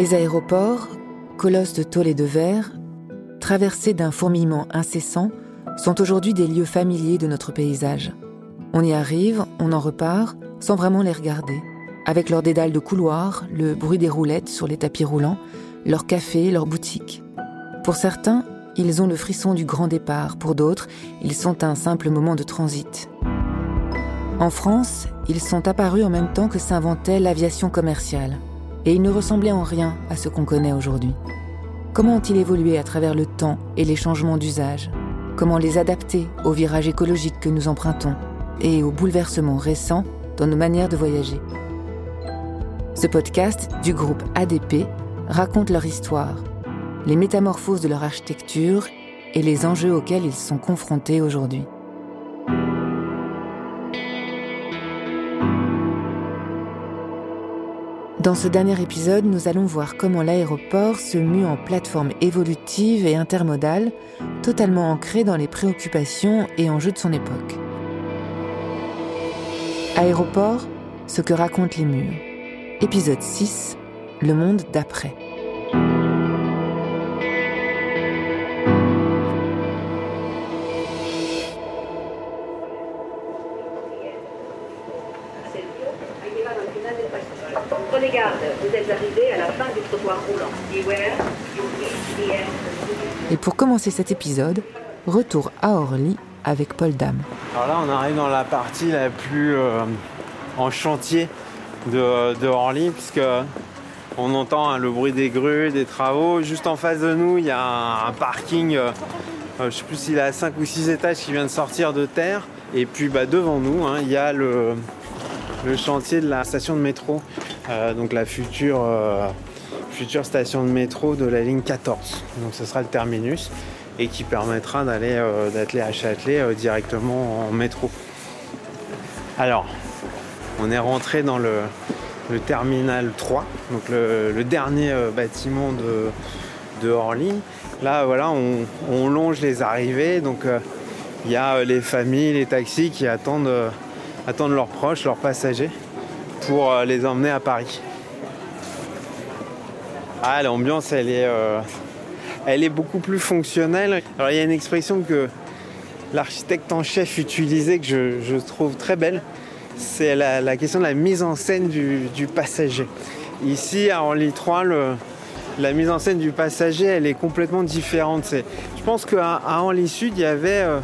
Les aéroports, colosses de tôle et de verre, traversés d'un fourmillement incessant, sont aujourd'hui des lieux familiers de notre paysage. On y arrive, on en repart, sans vraiment les regarder, avec leurs dédales de couloirs, le bruit des roulettes sur les tapis roulants, leurs cafés, leurs boutiques. Pour certains, ils ont le frisson du grand départ, pour d'autres, ils sont un simple moment de transit. En France, ils sont apparus en même temps que s'inventait l'aviation commerciale, et ils ne ressemblaient en rien à ce qu'on connaît aujourd'hui. Comment ont-ils évolué à travers le temps et les changements d'usage? Comment les adapter aux virages écologiques que nous empruntons et aux bouleversements récents dans nos manières de voyager? Ce podcast du groupe ADP raconte leur histoire, les métamorphoses de leur architecture et les enjeux auxquels ils sont confrontés aujourd'hui. Dans ce dernier épisode, nous allons voir comment l'aéroport se mue en plateforme évolutive et intermodale, totalement ancrée dans les préoccupations et enjeux de son époque. Aéroport, ce que racontent les murs. Épisode 6, le monde d'après. Et pour commencer cet épisode, retour à Orly avec Paul Dame. Alors là, on arrive dans la partie la plus euh, en chantier de, Orly, puisque on entend hein, le bruit des grues, des travaux. Juste en face de nous, il y a un, parking, euh, euh, je ne sais plus s'il a 5 ou 6 étages qui vient de sortir de terre. Et puis bah, devant nous, hein, il y a le, chantier de la station de métro, donc la future, future station de métro de la ligne 14. Donc ce sera le terminus et qui permettra d'aller euh, à Châtelet euh, directement en métro. Alors, on est rentré dans le, terminal 3, donc le, dernier euh, bâtiment de, de Orly. Là, voilà, on, on longe les arrivées, donc euh, il y a les familles, les taxis qui attendent, attendent leurs proches, leurs passagers, pour les emmener à Paris. Ah, l'ambiance, elle est, euh, elle est beaucoup plus fonctionnelle. Alors, il y a une expression que l'architecte en chef utilisait que je, trouve très belle. C'est la, question de la mise en scène du, passager. Ici, à Orly 3, le, la mise en scène du passager, elle est complètement différente. Je pense qu'à à Sud, il y avait, euh,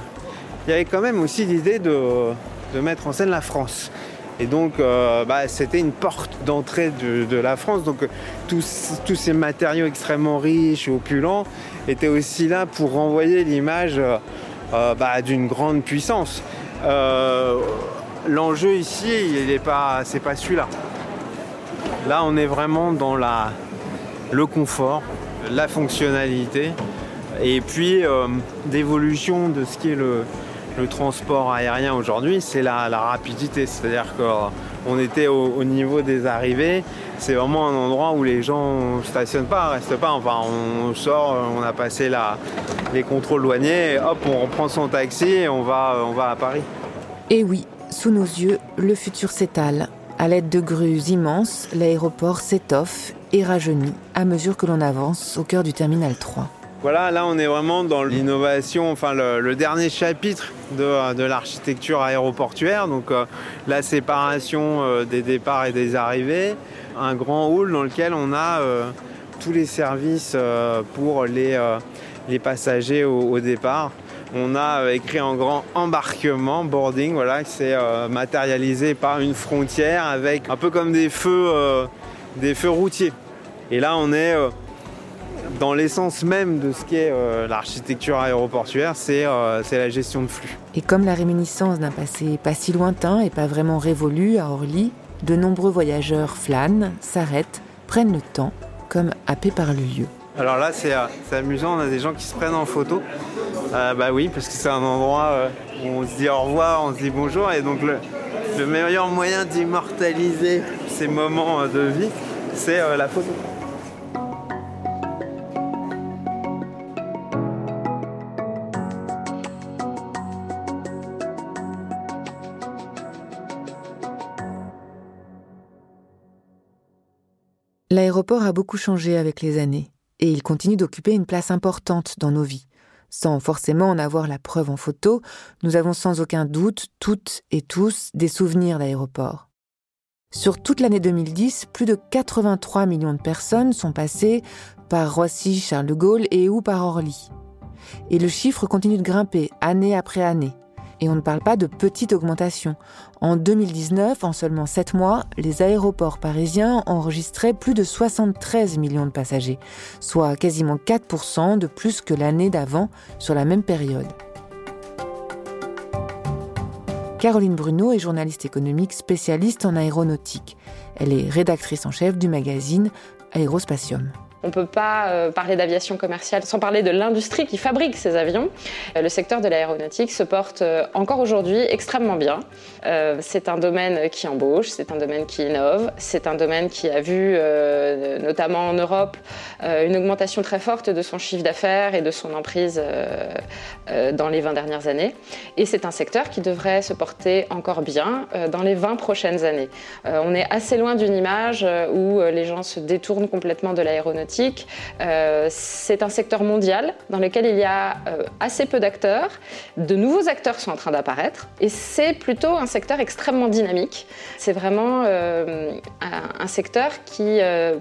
il y avait quand même aussi l'idée de mettre en scène la France. Et donc, euh, bah, c'était une porte d'entrée de, la France. Donc, euh, tous, ces matériaux extrêmement riches et opulents étaient aussi là pour renvoyer l'image euh, bah, d'une grande puissance. L'enjeu ici, il est pas, pas celui-là. Là, on est vraiment dans le confort, la fonctionnalité, et puis d'évolution de ce qui est le, le transport aérien aujourd'hui, c'est la, rapidité. C'est-à-dire qu'on était au, au niveau des arrivées, c'est vraiment un endroit où les gens ne stationnent pas, restent pas. On sort, on a passé les contrôles douaniers, hop, on reprend son taxi et on va, on va à Paris. Et oui, sous nos yeux, le futur s'étale. À l'aide de grues immenses, l'aéroport s'étoffe et rajeunit à mesure que l'on avance au cœur du terminal 3. Voilà, là on est vraiment dans l'innovation, enfin le, dernier chapitre de, l'architecture aéroportuaire, donc euh, la séparation euh, des départs et des arrivées, un grand hall dans lequel on a euh, tous les services pour les, passagers au, départ. On a écrit en grand embarquement, boarding, voilà, c'est matérialisé par une frontière avec un peu comme des feux, des feux routiers. Et là on est dans l'essence même de ce qu'est euh, l'architecture aéroportuaire, c'est euh, c'est la gestion de flux. Et comme la réminiscence d'un passé pas si lointain et pas vraiment révolu à Orly, de nombreux voyageurs flânent, s'arrêtent, prennent le temps, comme happés par le lieu. Alors là, c'est euh, amusant, on a des gens qui se prennent en photo. Euh, bah oui, parce que c'est un endroit où on se dit au revoir, on se dit bonjour, et donc le, le meilleur moyen d'immortaliser ces moments de vie, c'est la photo. L'aéroport a beaucoup changé avec les années, et il continue d'occuper une place importante dans nos vies. Sans forcément en avoir la preuve en photo, nous avons sans aucun doute, toutes et tous, des souvenirs d'aéroport. Sur toute l'année 2010, plus de 83 millions de personnes sont passées par Roissy, Charles de Gaulle et ou par Orly. Et le chiffre continue de grimper année après année. Et on ne parle pas de petite augmentation. En 2019, en seulement 7 mois, les aéroports parisiens enregistraient plus de 73 millions de passagers, soit quasiment 4% de plus que l'année d'avant sur la même période. Caroline Bruno est journaliste économique spécialiste en aéronautique. Elle est rédactrice en chef du magazine Aérospatium. On ne peut pas euh, parler d'aviation commerciale sans parler de l'industrie qui fabrique ces avions. Euh, le secteur de l'aéronautique se porte euh, encore aujourd'hui extrêmement bien. C'est un domaine qui embauche, c'est un domaine qui innove, c'est un domaine qui a vu, notamment en Europe, une augmentation très forte de son chiffre d'affaires et de son emprise dans les 20 dernières années. Et c'est un secteur qui devrait se porter encore bien dans les 20 prochaines années. On est assez loin d'une image où les gens se détournent complètement de l'aéronautique euh, c'est un secteur mondial dans lequel il y a euh, assez peu d'acteurs. De nouveaux acteurs sont en train d'apparaître et c'est plutôt un secteur extrêmement dynamique. C'est vraiment euh, un, secteur qui,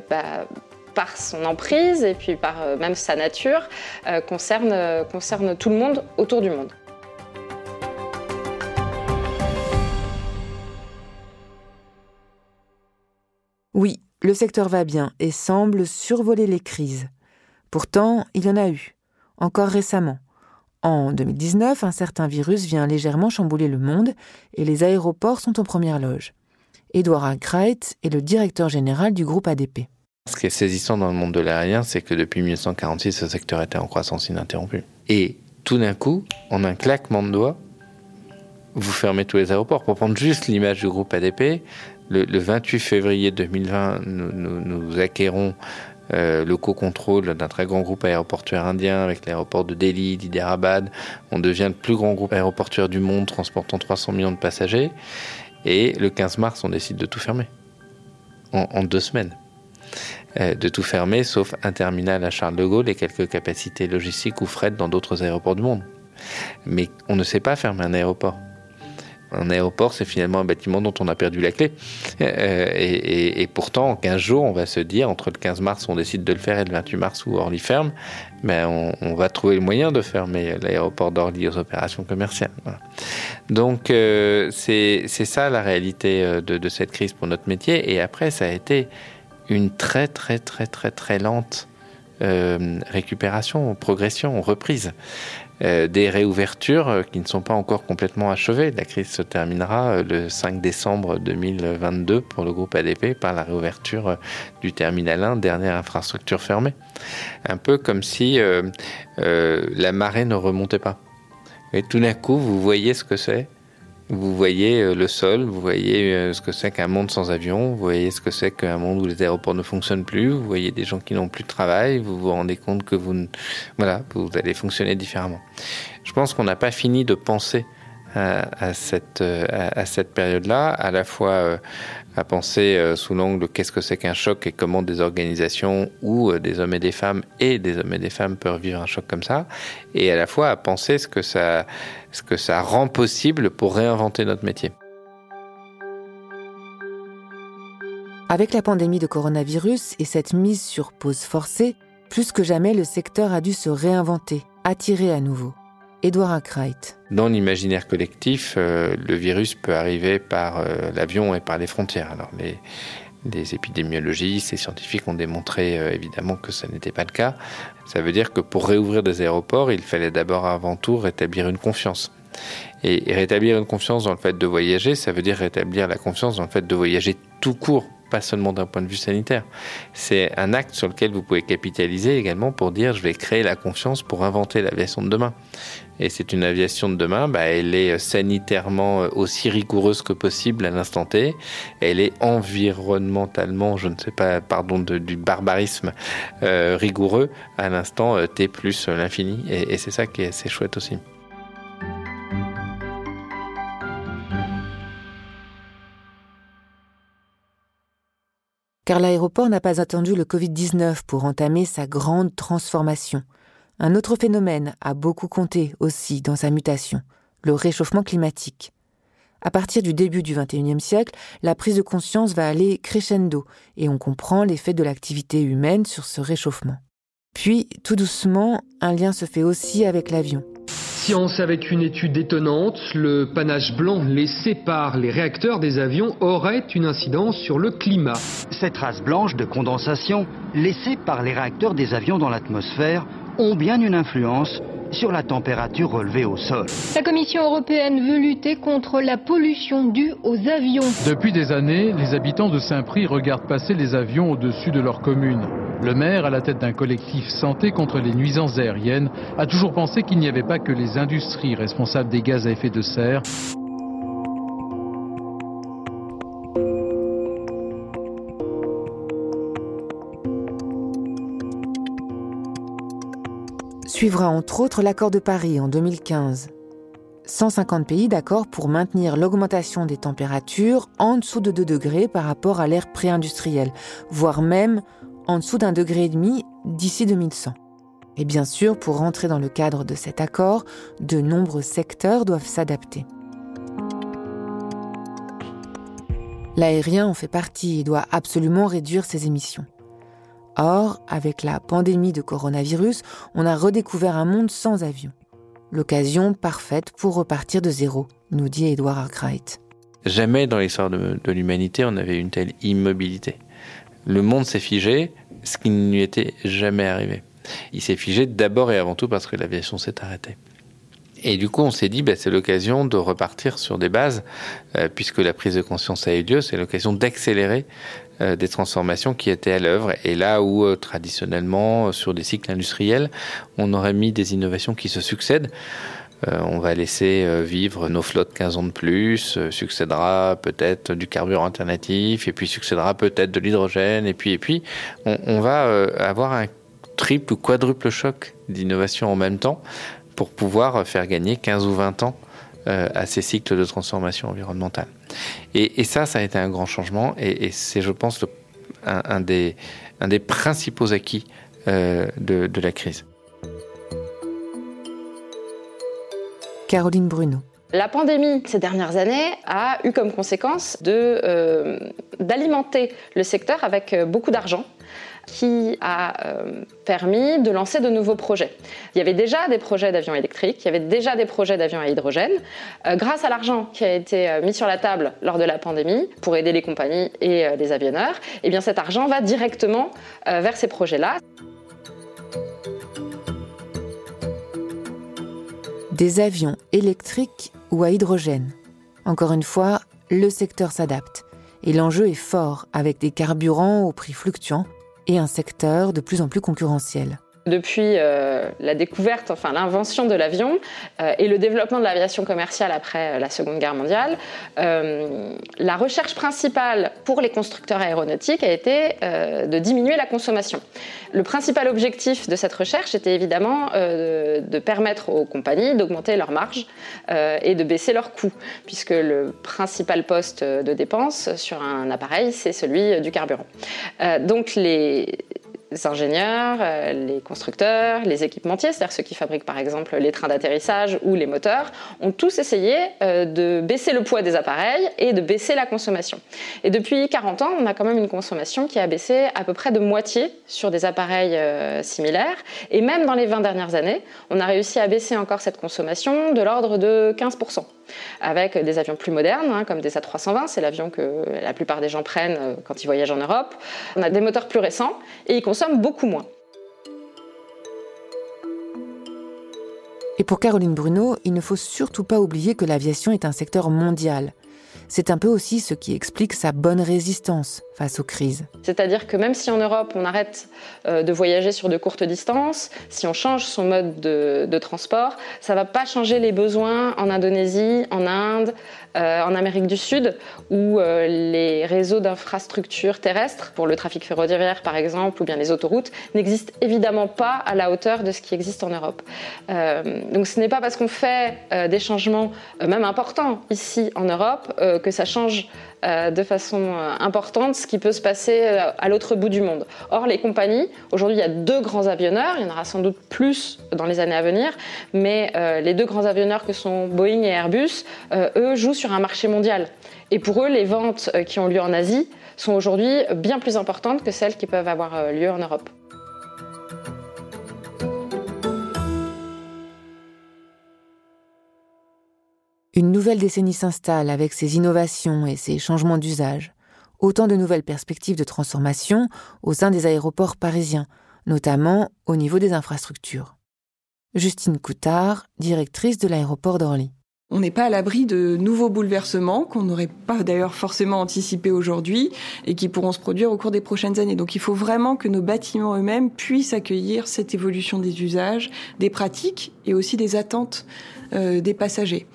bah, par son emprise et puis par même sa nature, concerne, concerne tout le monde autour du monde. Oui, le secteur va bien et semble survoler les crises. Pourtant, il y en a eu, encore récemment. En 2019, un certain virus vient légèrement chambouler le monde et les aéroports sont en première loge. Edouard Arkwright est le directeur général du groupe ADP. Ce qui est saisissant dans le monde de l'aérien, c'est que depuis 1946, ce secteur était en croissance ininterrompue. Et tout d'un coup, en un claquement de doigts, vous fermez tous les aéroports. Pour prendre juste l'image du groupe ADP, le, 28 février 2020, nous, acquérons euh, le co-contrôle d'un très grand groupe aéroportuaire indien avec l'aéroport de Delhi, d'Hyderabad. On devient le plus grand groupe aéroportuaire du monde transportant 300 millions de passagers. Et le 15 mars, on décide de tout fermer. En, deux semaines. Euh, de tout fermer, sauf un terminal à Charles de Gaulle et quelques capacités logistiques ou fret dans d'autres aéroports du monde. Mais on ne sait pas fermer un aéroport un aéroport, c'est finalement un bâtiment dont on a perdu la clé. Euh, et, pourtant, en 15 jours, on va se dire, entre le 15 mars, on décide de le faire, et le 28 mars, où Orly ferme, ben on, va trouver le moyen de fermer l'aéroport d'Orly aux opérations commerciales. Donc, euh, c'est ça la réalité euh, de, de, cette crise pour notre métier. Et après, ça a été une très, très, très, très, très lente récupération, progression, reprise. Euh, des réouvertures euh, qui ne sont pas encore complètement achevées. La crise se terminera euh, le 5 décembre 2022 pour le groupe ADP par la réouverture du terminal 1, dernière infrastructure fermée. Un peu comme si la marée ne remontait pas. Et tout d'un coup, vous voyez ce que c'est? Vous voyez euh, le sol, vous voyez euh, ce que c'est qu'un monde sans avion, vous voyez ce que c'est qu'un monde où les aéroports ne fonctionnent plus, vous voyez des gens qui n'ont plus de travail, vous vous rendez compte que vous, voilà, vous allez fonctionner différemment. Je pense qu'on n'a pas fini de penser à, cette, à, cette période-là, à la fois euh, à penser euh, sous l'angle qu'est-ce que c'est qu'un choc et comment des organisations où euh, des hommes et des femmes et des hommes et des femmes peuvent vivre un choc comme ça, et à la fois à penser ce que ça, ce que ça rend possible pour réinventer notre métier. Avec la pandémie de coronavirus et cette mise sur pause forcée, plus que jamais le secteur a dû se réinventer, attirer à nouveau. Dans l'imaginaire collectif, euh, le virus peut arriver par euh, l'avion et par les frontières. Alors les, épidémiologistes et scientifiques ont démontré euh, évidemment que ce n'était pas le cas. Ça veut dire que pour réouvrir des aéroports, il fallait d'abord avant tout rétablir une confiance. Et rétablir une confiance dans le fait de voyager, ça veut dire rétablir la confiance dans le fait de voyager tout court, pas seulement d'un point de vue sanitaire. C'est un acte sur lequel vous pouvez capitaliser également pour dire je vais créer la confiance pour inventer l'aviation de demain. Et c'est une aviation de demain, bah, elle est sanitairement aussi rigoureuse que possible à l'instant T. Elle est environnementalement, je ne sais pas, pardon, du barbarisme euh, rigoureux à l'instant euh, T plus l'infini. Et, et c'est ça qui est assez chouette aussi. Car l'aéroport n'a pas attendu le Covid-19 pour entamer sa grande transformation. Un autre phénomène a beaucoup compté aussi dans sa mutation, le réchauffement climatique. À partir du début du XXIe siècle, la prise de conscience va aller crescendo et on comprend l'effet de l'activité humaine sur ce réchauffement. Puis, tout doucement, un lien se fait aussi avec l'avion. Science avec une étude étonnante, le panache blanc laissé par les réacteurs des avions aurait une incidence sur le climat. Ces traces blanches de condensation laissées par les réacteurs des avions dans l'atmosphère ont bien une influence sur la température relevée au sol. La Commission européenne veut lutter contre la pollution due aux avions. Depuis des années, les habitants de Saint-Prix regardent passer les avions au-dessus de leur commune. Le maire, à la tête d'un collectif santé contre les nuisances aériennes, a toujours pensé qu'il n'y avait pas que les industries responsables des gaz à effet de serre. Suivra entre autres l'accord de Paris en 2015. 150 pays d'accord pour maintenir l'augmentation des températures en dessous de 2 degrés par rapport à l'ère pré-industrielle, voire même en dessous d'un degré et demi d'ici 2100. Et bien sûr, pour rentrer dans le cadre de cet accord, de nombreux secteurs doivent s'adapter. L'aérien en fait partie et doit absolument réduire ses émissions. Or, avec la pandémie de coronavirus, on a redécouvert un monde sans avion. L'occasion parfaite pour repartir de zéro, nous dit Edward Arkwright. Jamais dans l'histoire de, l'humanité on avait une telle immobilité. Le monde s'est figé, ce qui ne lui était jamais arrivé. Il s'est figé d'abord et avant tout parce que l'aviation s'est arrêtée. Et du coup, on s'est dit, bah, c'est l'occasion de repartir sur des bases, euh, puisque la prise de conscience a eu lieu, c'est l'occasion d'accélérer euh, des transformations qui étaient à l'œuvre. Et là où euh, traditionnellement, sur des cycles industriels, on aurait mis des innovations qui se succèdent, euh, on va laisser vivre nos flottes 15 ans de plus, succédera peut-être du carburant alternatif, et puis succédera peut-être de l'hydrogène, et puis, et puis on, on va avoir un triple ou quadruple choc d'innovation en même temps pour pouvoir faire gagner 15 ou 20 ans à ces cycles de transformation environnementale. Et, ça, ça a été un grand changement et, c'est, je pense, un, des, un, des, principaux acquis euh, de, la crise. Caroline Bruno. La pandémie ces dernières années a eu comme conséquence de, euh, d'alimenter le secteur avec euh, beaucoup d'argent qui a euh, permis de lancer de nouveaux projets. Il y avait déjà des projets d'avions électriques, il y avait déjà des projets d'avions à hydrogène. Euh, grâce à l'argent qui a été euh, mis sur la table lors de la pandémie pour aider les compagnies et les avionneurs, eh bien cet argent va directement vers ces projets-là. Des avions électriques ou à hydrogène. Encore une fois, le secteur s'adapte. Et l'enjeu est fort avec des carburants au prix fluctuants et un secteur de plus en plus concurrentiel. Depuis euh, la découverte, enfin l'invention de l'avion euh, et le développement de l'aviation commerciale après euh, la Seconde Guerre mondiale, la recherche principale pour les constructeurs aéronautiques a été de diminuer la consommation. Le principal objectif de cette recherche était évidemment de permettre aux compagnies d'augmenter leurs marges et de baisser leurs coûts, puisque le principal poste de dépense sur un appareil, c'est celui du carburant. donc les les ingénieurs, euh, les constructeurs, les équipementiers, c'est-à-dire ceux qui fabriquent par exemple les trains d'atterrissage ou les moteurs, ont tous essayé euh, de baisser le poids des appareils et de baisser la consommation. Et depuis 40 ans, on a quand même une consommation qui a baissé à peu près de moitié sur des appareils euh, similaires. Et même dans les 20 dernières années, on a réussi à baisser encore cette consommation de l'ordre de 15% avec des avions plus modernes, hein, comme des A320, c'est l'avion que la plupart des gens prennent euh, quand ils voyagent en Europe. On a des moteurs plus récents et ils consomment beaucoup moins. Et pour Caroline Bruno, il ne faut surtout pas oublier que l'aviation est un secteur mondial. C'est un peu aussi ce qui explique sa bonne résistance face aux crises. C'est-à-dire que même si en Europe on arrête euh, de voyager sur de courtes distances, si on change son mode de, transport, ça ne va pas changer les besoins en Indonésie, en Inde, euh, en Amérique du Sud, où euh, les réseaux d'infrastructures terrestres, pour le trafic ferroviaire par exemple, ou bien les autoroutes, n'existent évidemment pas à la hauteur de ce qui existe en Europe. donc ce n'est pas parce qu'on fait des changements, même importants, ici en Europe, que, ça change de façon euh, importante ce qui peut se passer euh, à l'autre bout du monde. Or, les compagnies, aujourd'hui, il y a deux grands avionneurs, il y en aura sans doute plus dans les années à venir, mais les deux grands avionneurs que sont Boeing et Airbus, eux, jouent sur un marché mondial. Et pour eux, les ventes qui ont lieu en Asie sont aujourd'hui bien plus importantes que celles qui peuvent avoir lieu en Europe. Une nouvelle décennie s'installe avec ses innovations et ses changements d'usage. Autant de nouvelles perspectives de transformation au sein des aéroports parisiens, notamment au niveau des infrastructures. Justine Coutard, directrice de l'aéroport d'Orly. On n'est pas à l'abri de nouveaux bouleversements qu'on n'aurait pas d'ailleurs forcément anticipés aujourd'hui et qui pourront se produire au cours des prochaines années. Donc il faut vraiment que nos bâtiments eux-mêmes puissent accueillir cette évolution des usages, des pratiques et aussi des attentes euh, des passagers.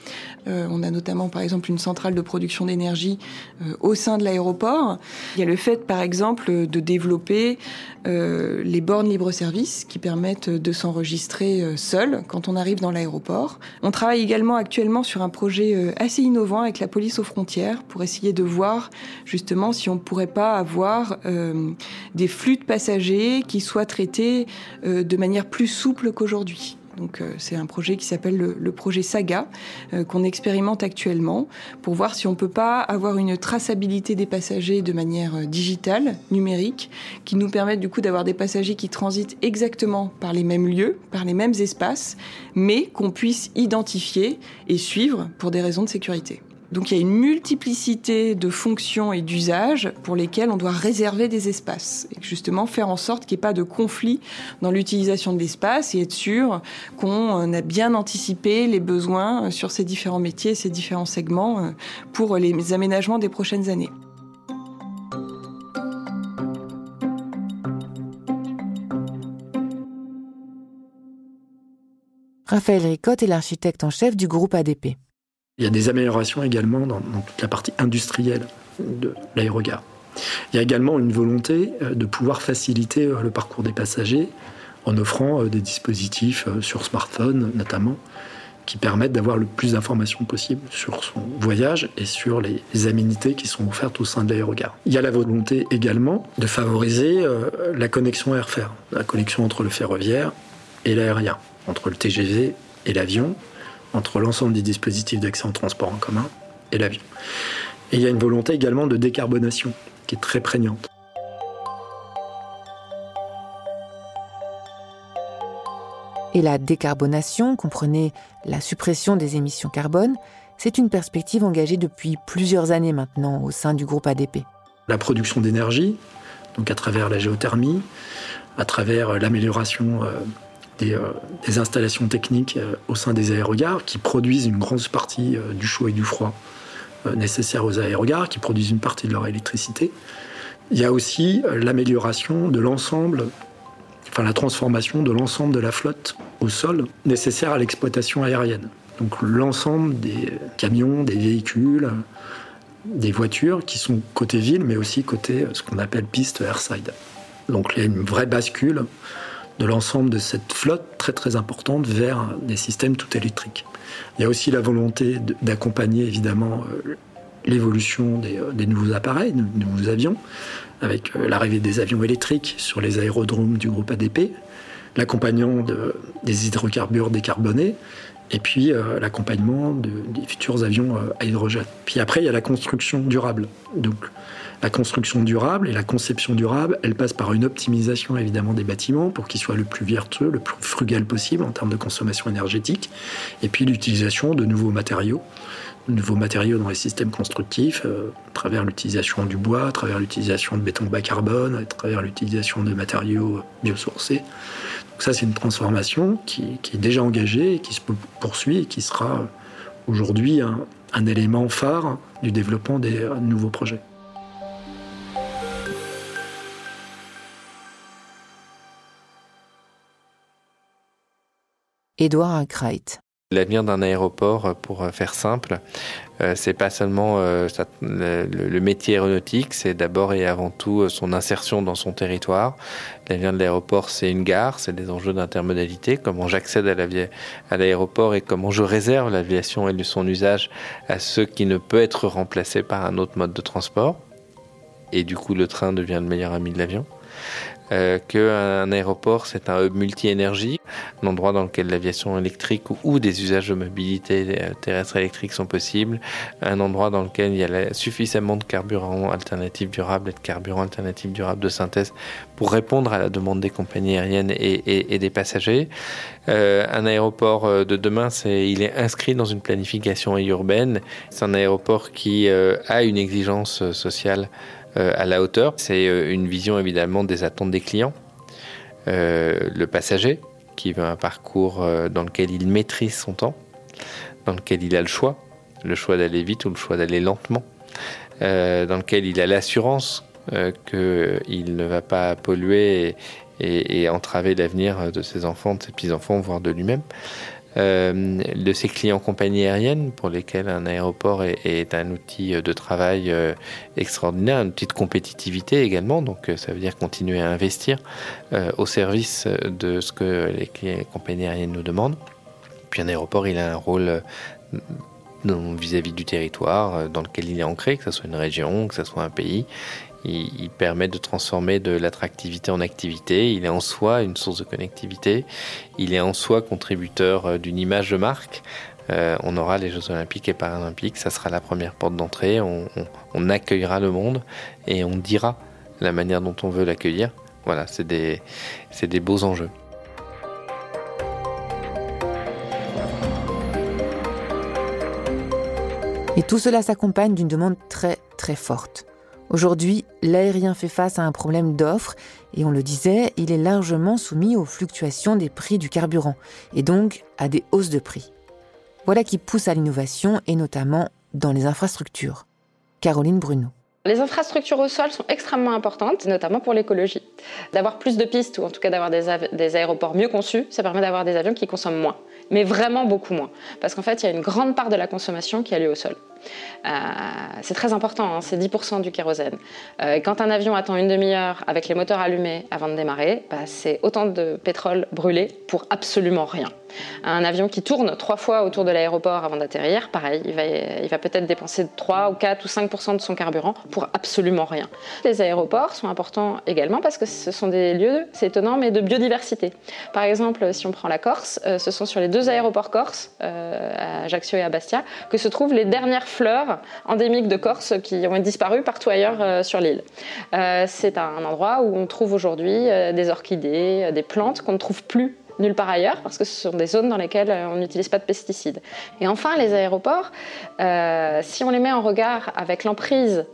Euh, on a notamment par exemple une centrale de production d'énergie euh, au sein de l'aéroport. Il y a le fait par exemple de développer les bornes libre-service qui permettent de s'enregistrer seul quand on arrive dans l'aéroport. On travaille également actuellement sur un projet assez innovant avec la police aux frontières pour essayer de voir justement si on ne pourrait pas avoir des flux de passagers qui soient traités de manière plus souple qu'aujourd'hui. Donc euh, c'est un projet qui s'appelle le, projet Saga euh, qu'on expérimente actuellement pour voir si on peut pas avoir une traçabilité des passagers de manière euh, digitale, numérique, qui nous permette du coup d'avoir des passagers qui transitent exactement par les mêmes lieux, par les mêmes espaces, mais qu'on puisse identifier et suivre pour des raisons de sécurité. Donc il y a une multiplicité de fonctions et d'usages pour lesquels on doit réserver des espaces et justement faire en sorte qu'il n'y ait pas de conflit dans l'utilisation de l'espace et être sûr qu'on a bien anticipé les besoins sur ces différents métiers, ces différents segments euh, pour les aménagements des prochaines années. Raphaël Ricotte est l'architecte en chef du groupe ADP. Il y a des améliorations également dans, toute la partie industrielle de l'aérogare. Il y a également une volonté euh, de pouvoir faciliter euh, le parcours des passagers en offrant euh, des dispositifs sur smartphone notamment qui permettent d'avoir le plus d'informations possible sur son voyage et sur les aménités qui sont offertes au sein de l'aérogare. Il y a la volonté également de favoriser la connexion air-fer, la connexion entre le ferroviaire et l'aérien, entre le TGV et l'avion, entre l'ensemble des dispositifs d'accès en transport en commun et l'avion. Et il y a une volonté également de décarbonation qui est très prégnante. Et la décarbonation, comprenez la suppression des émissions carbone, c'est une perspective engagée depuis plusieurs années maintenant au sein du groupe ADP. La production d'énergie, donc à travers la géothermie, à travers l'amélioration euh, des, installations techniques euh, au sein des aérogares qui produisent une grande partie euh, du chaud et du froid nécessaires aux aérogares, qui produisent une partie de leur électricité. Il y a aussi l'amélioration de l'ensemble, enfin la transformation de l'ensemble de la flotte au sol nécessaire à l'exploitation aérienne. Donc l'ensemble des camions, des véhicules, des voitures qui sont côté ville, mais aussi côté ce qu'on appelle piste airside. Donc il y a une vraie bascule de l'ensemble de cette flotte très très importante vers des systèmes tout électriques. Il y a aussi la volonté d'accompagner évidemment euh, l'évolution euh, des, nouveaux appareils, des nouveaux avions, avec euh, l'arrivée des avions électriques sur les aérodromes du groupe ADP, l'accompagnement des hydrocarbures décarbonés, et puis l'accompagnement des futurs avions à hydrogène. Puis après, il y a la construction durable. Donc, la construction durable et la conception durable, elle passe par une optimisation évidemment des bâtiments pour qu'ils soient le plus vertueux, le plus frugal possible en termes de consommation énergétique, et puis l'utilisation de nouveaux matériaux, de nouveaux matériaux dans les systèmes constructifs, euh, à travers l'utilisation du bois, à travers l'utilisation de béton bas carbone, à travers l'utilisation de matériaux biosourcés. Donc ça, c'est une transformation qui, est déjà engagée qui se poursuit et qui sera aujourd'hui un élément phare du développement des nouveaux projets. Édouard Arkwright. L'avenir d'un aéroport, pour faire simple, euh, c'est pas seulement euh, le, métier aéronautique, c'est d'abord et avant tout euh, son insertion dans son territoire. L'avenir de l'aéroport, c'est une gare, c'est des enjeux d'intermodalité, comment j'accède à l'aéroport et comment je réserve l'aviation et son usage à ceux qui ne peut être remplacés par un autre mode de transport. Et du coup, le train devient le meilleur ami de l'avion. Euh, qu'un aéroport, c'est un hub multi-énergie, un endroit dans lequel l'aviation électrique ou, des usages de mobilité euh, terrestre électrique sont possibles, un endroit dans lequel il y a suffisamment de carburants alternatifs durables et de carburants alternatifs durables de synthèse pour répondre à la demande des compagnies aériennes et, des passagers. Euh, un aéroport de demain, il est inscrit dans une planification urbaine. C'est un aéroport qui a une exigence sociale à la hauteur. C'est euh, une vision évidemment des attentes des clients. Euh, le passager qui veut un parcours dans lequel il maîtrise son temps, dans lequel il a le choix, le choix d'aller vite ou le choix d'aller lentement, dans lequel il a l'assurance qu'il ne va pas polluer et, et entraver l'avenir de ses enfants, de ses petits-enfants, voire de lui-même. Euh, de ses clients compagnies aériennes pour lesquels un aéroport est, un outil de travail euh, extraordinaire, un outil de compétitivité également. Donc euh, ça veut dire continuer à investir au service de ce que les compagnies aériennes nous demandent. Puis un aéroport, il a un rôle vis-à-vis du territoire dans lequel il est ancré, que ce soit une région, que ce soit un pays. Il, permet de transformer de l'attractivité en activité. Il est en soi une source de connectivité. Il est en soi contributeur euh, d'une image de marque. Euh, on aura les Jeux Olympiques et Paralympiques. Ça sera la première porte d'entrée. On, accueillera le monde et on dira la manière dont on veut l'accueillir. Voilà, c'est des, des beaux enjeux. Et tout cela s'accompagne d'une demande très très forte. Aujourd'hui, l'aérien fait face à un problème d'offre et on le disait, il est largement soumis aux fluctuations des prix du carburant et donc à des hausses de prix. Voilà qui pousse à l'innovation et notamment dans les infrastructures. Caroline Bruno. Les infrastructures au sol sont extrêmement importantes, notamment pour l'écologie. D'avoir plus de pistes, ou en tout cas d'avoir des, des, aéroports mieux conçus, ça permet d'avoir des avions qui consomment moins, mais vraiment beaucoup moins. Parce qu'en fait, il y a une grande part de la consommation qui a lieu au sol. Euh, c'est très important, hein, c'est 10% du kérosène. Euh, quand un avion attend une demi-heure avec les moteurs allumés avant de démarrer, bah, c'est autant de pétrole brûlé pour absolument rien. Un avion qui tourne trois fois autour de l'aéroport avant d'atterrir, pareil, il va, peut-être dépenser 3 ou 4 ou 5% de son carburant pour absolument rien. Les aéroports sont importants également parce que ce sont des lieux, c'est étonnant, mais de biodiversité. Par exemple, si on prend la Corse, euh, ce sont sur les deux aéroports corse, à Ajaccio et à Bastia, que se trouvent les dernières fleurs endémiques de Corse qui ont disparu partout ailleurs euh, sur l'île. Euh, c'est un endroit où on trouve aujourd'hui euh, des orchidées, des plantes qu'on ne trouve plus nulle part ailleurs, parce que ce sont des zones dans lesquelles on n'utilise pas de pesticides. Et enfin, les aéroports, si on les met en regard avec l'emprise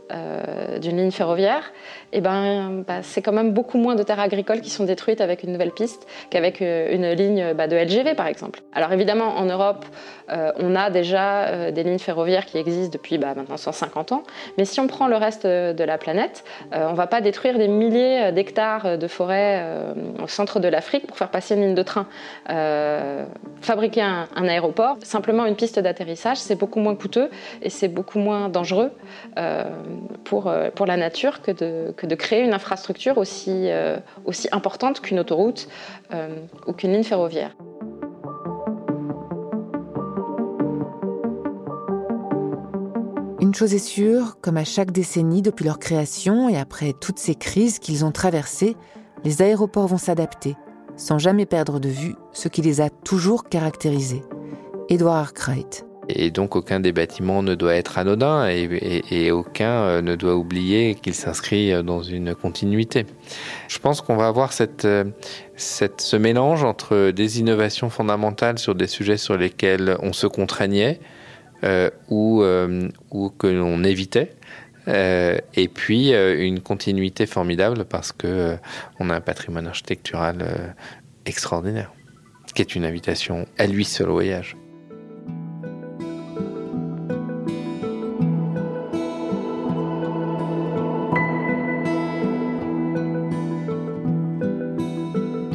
d'une ligne ferroviaire, eh ben, bah, c'est quand même beaucoup moins de terres agricoles qui sont détruites avec une nouvelle piste qu'avec euh, une ligne bah, de LGV, par exemple. Alors évidemment, en Europe, euh, on a déjà euh, des lignes ferroviaires qui existent depuis bah, maintenant 150 ans, mais si on prend le reste de la planète, on ne va pas détruire des milliers d'hectares de forêt au centre de l'Afrique pour faire passer une ligne de train. Fabriquer un, aéroport, simplement une piste d'atterrissage, c'est beaucoup moins coûteux et c'est beaucoup moins dangereux pour, pour la nature que de créer une infrastructure aussi, euh, importante qu'une autoroute euh, ou qu'une ligne ferroviaire. Une chose est sûre, comme à chaque décennie depuis leur création et après toutes ces crises qu'ils ont traversées, les aéroports vont s'adapter, sans jamais perdre de vue ce qui les a toujours caractérisés. Edouard Arkwright. Et donc aucun des bâtiments ne doit être anodin et, aucun euh, ne doit oublier qu'il s'inscrit euh, dans une continuité. Je pense qu'on va avoir euh, cette, ce mélange entre des innovations fondamentales sur des sujets sur lesquels on se contraignait ou, ou que l'on évitait. Et puis une continuité formidable parce que on a un patrimoine architectural extraordinaire, qui est une invitation à lui seul au voyage.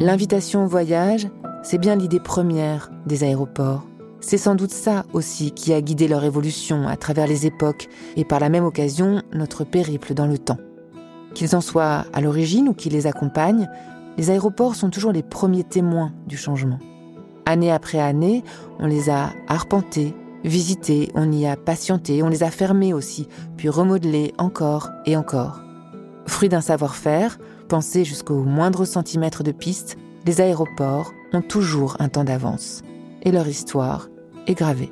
L'invitation au voyage, c'est bien l'idée première des aéroports. C'est sans doute ça aussi qui a guidé leur évolution à travers les époques et par la même occasion notre périple dans le temps. Qu'ils en soient à l'origine ou qu'ils les accompagnent, les aéroports sont toujours les premiers témoins du changement. Année après année, on les a arpentés, visités, on y a patienté, on les a fermés aussi, puis remodelés encore et encore. Fruit d'un savoir-faire, pensé jusqu'au moindre centimètre de piste, les aéroports ont toujours un temps d'avance. Et leur histoire est gravée.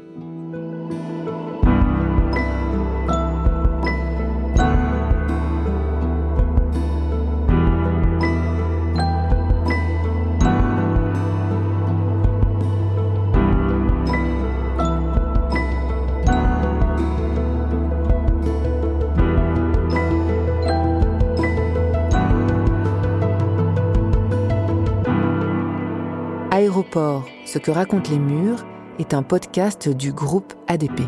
Aéroport, ce que racontent les murs est un podcast du groupe ADP.